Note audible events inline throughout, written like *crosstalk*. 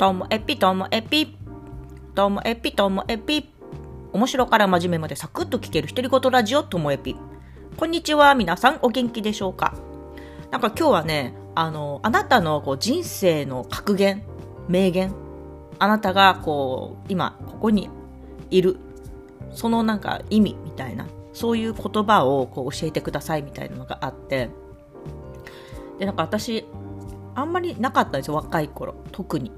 ともエピともエピともエピともエピ。面白から真面目までサクッと聞ける独り言ラジオともエピ。こんにちは皆さんお元気でしょうか？なんか今日はねあのあなたのこう人生の格言名言。あなたがこう今ここにいる。そのなんか意味みたいな。そういう言葉をこう教えてくださいみたいなのがあって。でなんか私あんまりなかったんですよ若い頃。特に。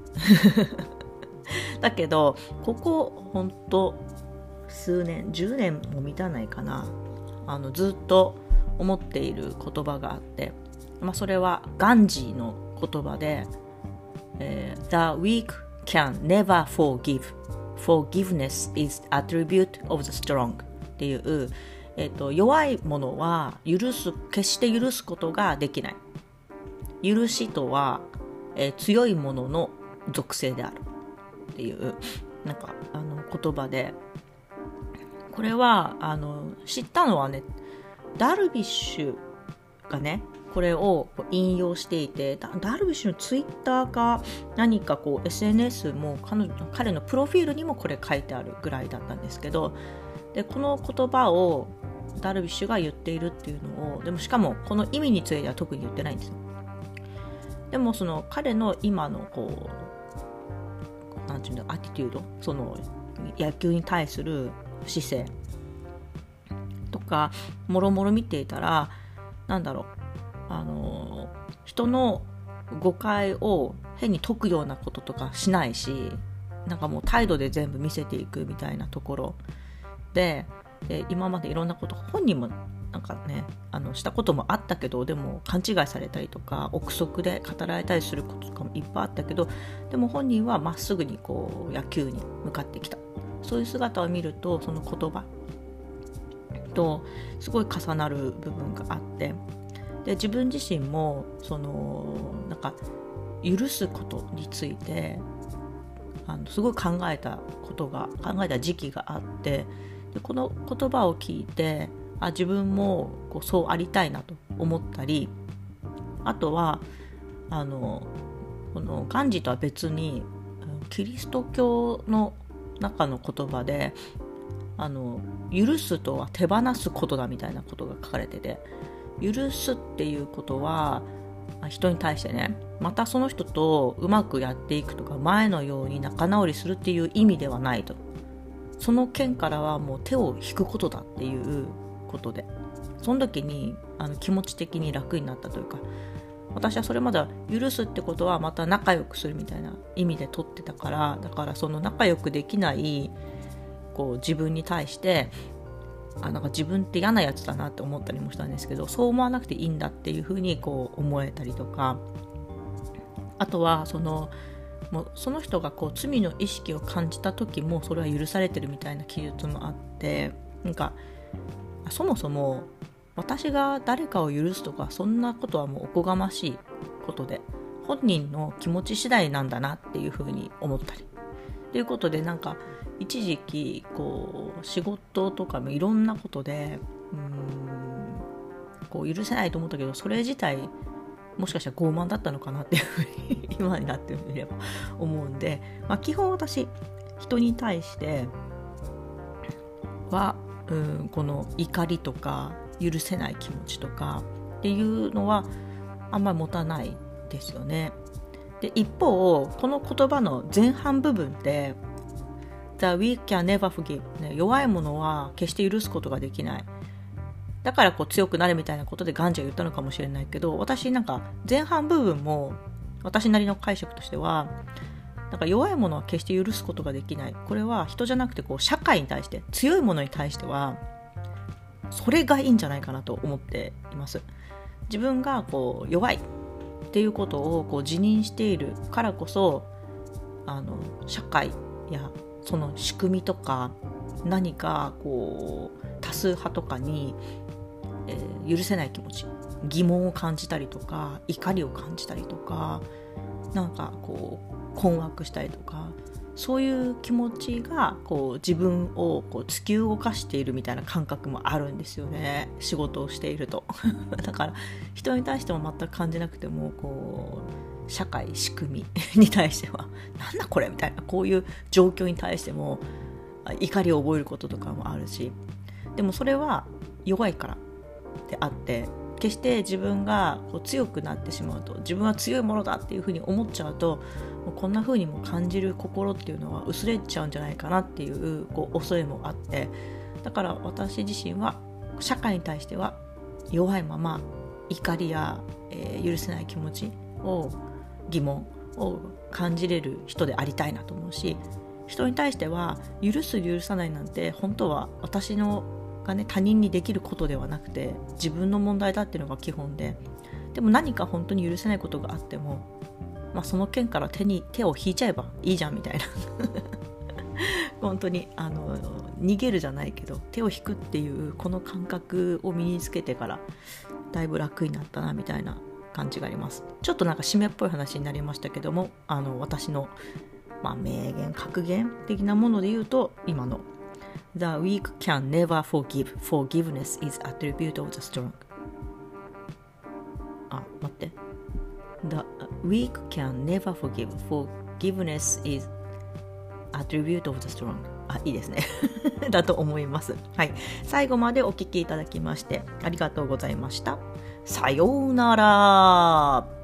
*laughs* だけどここほんと数年10年も満たないかな。あのずっと思っている言葉があって、まあ、それはガンジーの言葉で、えー、The weak can never forgive. Forgiveness is attribute of the strong. っていう、えーと、弱いものは許す決して許すことができない。許しとは、えー、強いものの属性である。っていうなんかあの言葉で。これはあの知ったのはねダルビッシュがねこれを引用していてダルビッシュのツイッターか何かこう SNS も彼女彼のプロフィールにもこれ書いてあるぐらいだったんですけどでこの言葉をダルビッシュが言っているっていうのをでもしかもこの意味については特に言ってないんですよ。でもその彼の今のこうなんていうのアティテュードその野球に対する姿勢とかもろもろ見ていたらなんだろうあの人の誤解を変に解くようなこととかしないしなんかもう態度で全部見せていくみたいなところでで今までいろんなこと本人もなんかねあのしたこともあったけどでも勘違いされたりとか憶測で語られたりすることとかもいっぱいあったけどでも本人はまっすぐにこう野球に向かってきた。そういう姿を見るとその言葉とすごい重なる部分があってで自分自身もそのなんか許すことについてあのすごい考えたことが考えた時期があってでこの言葉を聞いてあ自分もこうそうありたいなと思ったりあとはあのこのガンジとは別にキリスト教の中の言葉であの許すとは手放すことだみたいなことが書かれてて許すっていうことは人に対してねまたその人とうまくやっていくとか前のように仲直りするっていう意味ではないと。その件からはもう手を引くことだっていうことで。その時にあの気持ち的に楽になったというか私はそれまでは許すってことはまた仲良くするみたいな意味で取ってたからだからその仲良くできないこう自分に対してあなんか自分って嫌なやつだなって思ったりもしたんですけどそう思わなくていいんだっていうふうにこう思えたりとかあとはそのもうその人がこう罪の意識を感じた時もそれは許されてるみたいな記述もあってなんかそもそも私が誰かを許すとかそんなことはもうおこがましいことで本人の気持ち次第なんだなっていうふうに思ったり。ということでなんか一時期こう仕事とかもいろんなことでうんこう許せないと思ったけどそれ自体もしかしたら傲慢だったのかなっていうふうに今になってみれば *laughs* 思うんで、まあ、基本私人に対してはうんこの怒りとか許せない気持ちとかっていうのはあんまり持たないですよね。で一方この言葉の前半部分で The weak can never forgive、ね、弱い者は決して許すことができないだからこう強くなるみたいなことでガンジが言ったのかもしれないけど私なんか前半部分も私なりの解釈としてはなんか弱い者は決して許すことができない。これは人じゃなくてこう社会に対して強い者に対してはそれがいいんじゃないかなと思っています。自分がこう弱いっていうことをこう自認しているからこそあの社会やその仕組みとか何かこう多数派とかに、えー、許せない気持ち疑問を感じたりとか怒りを感じたりとかなんかこう困惑したりとかそういう気持ちがこう自分をこう突き動かしているみたいな感覚もあるんですよね。仕事をしていると。*laughs* だから人に対しても全く感じなくてもこう社会仕組みに対しては *laughs* なんだこれみたいなこういう状況に対しても怒りを覚えることとかもあるし。でもそれは弱いからであって決して自分がこう強くなってしまうと自分は強いものだっていうふうに思っちゃうともうこんな風にも感じる心っていうのは薄れちゃうんじゃないかなっていうこう恐れもあってだから私自身は社会に対しては弱いまま怒りや、えー、許せない気持ちを疑問を感じれる人でありたいなと思うし人に対しては許す許さないなんて本当は私のがね他人にできることではなくて自分の問題だっていうのが基本ででも何か本当に許せないことがあっても、まあ、その件から手に手を引いちゃえばいいじゃんみたいな。*laughs* 本当にあの逃げるじゃないけど手を引くっていうこの感覚を身につけてからだいぶ楽になったなみたいな感じがあります。ちょっとなんか締めっぽい話になりましたけどもあの私の、まあ、名言格言的なもので言うと今の The weak can never forgive forgiveness is attribute of the strong あ待って The weak can never forgive forgiveness is attribute of the strong あ、いいですね。だと思います。はい。最後までお聴きいただきましてありがとうございました。さようなら。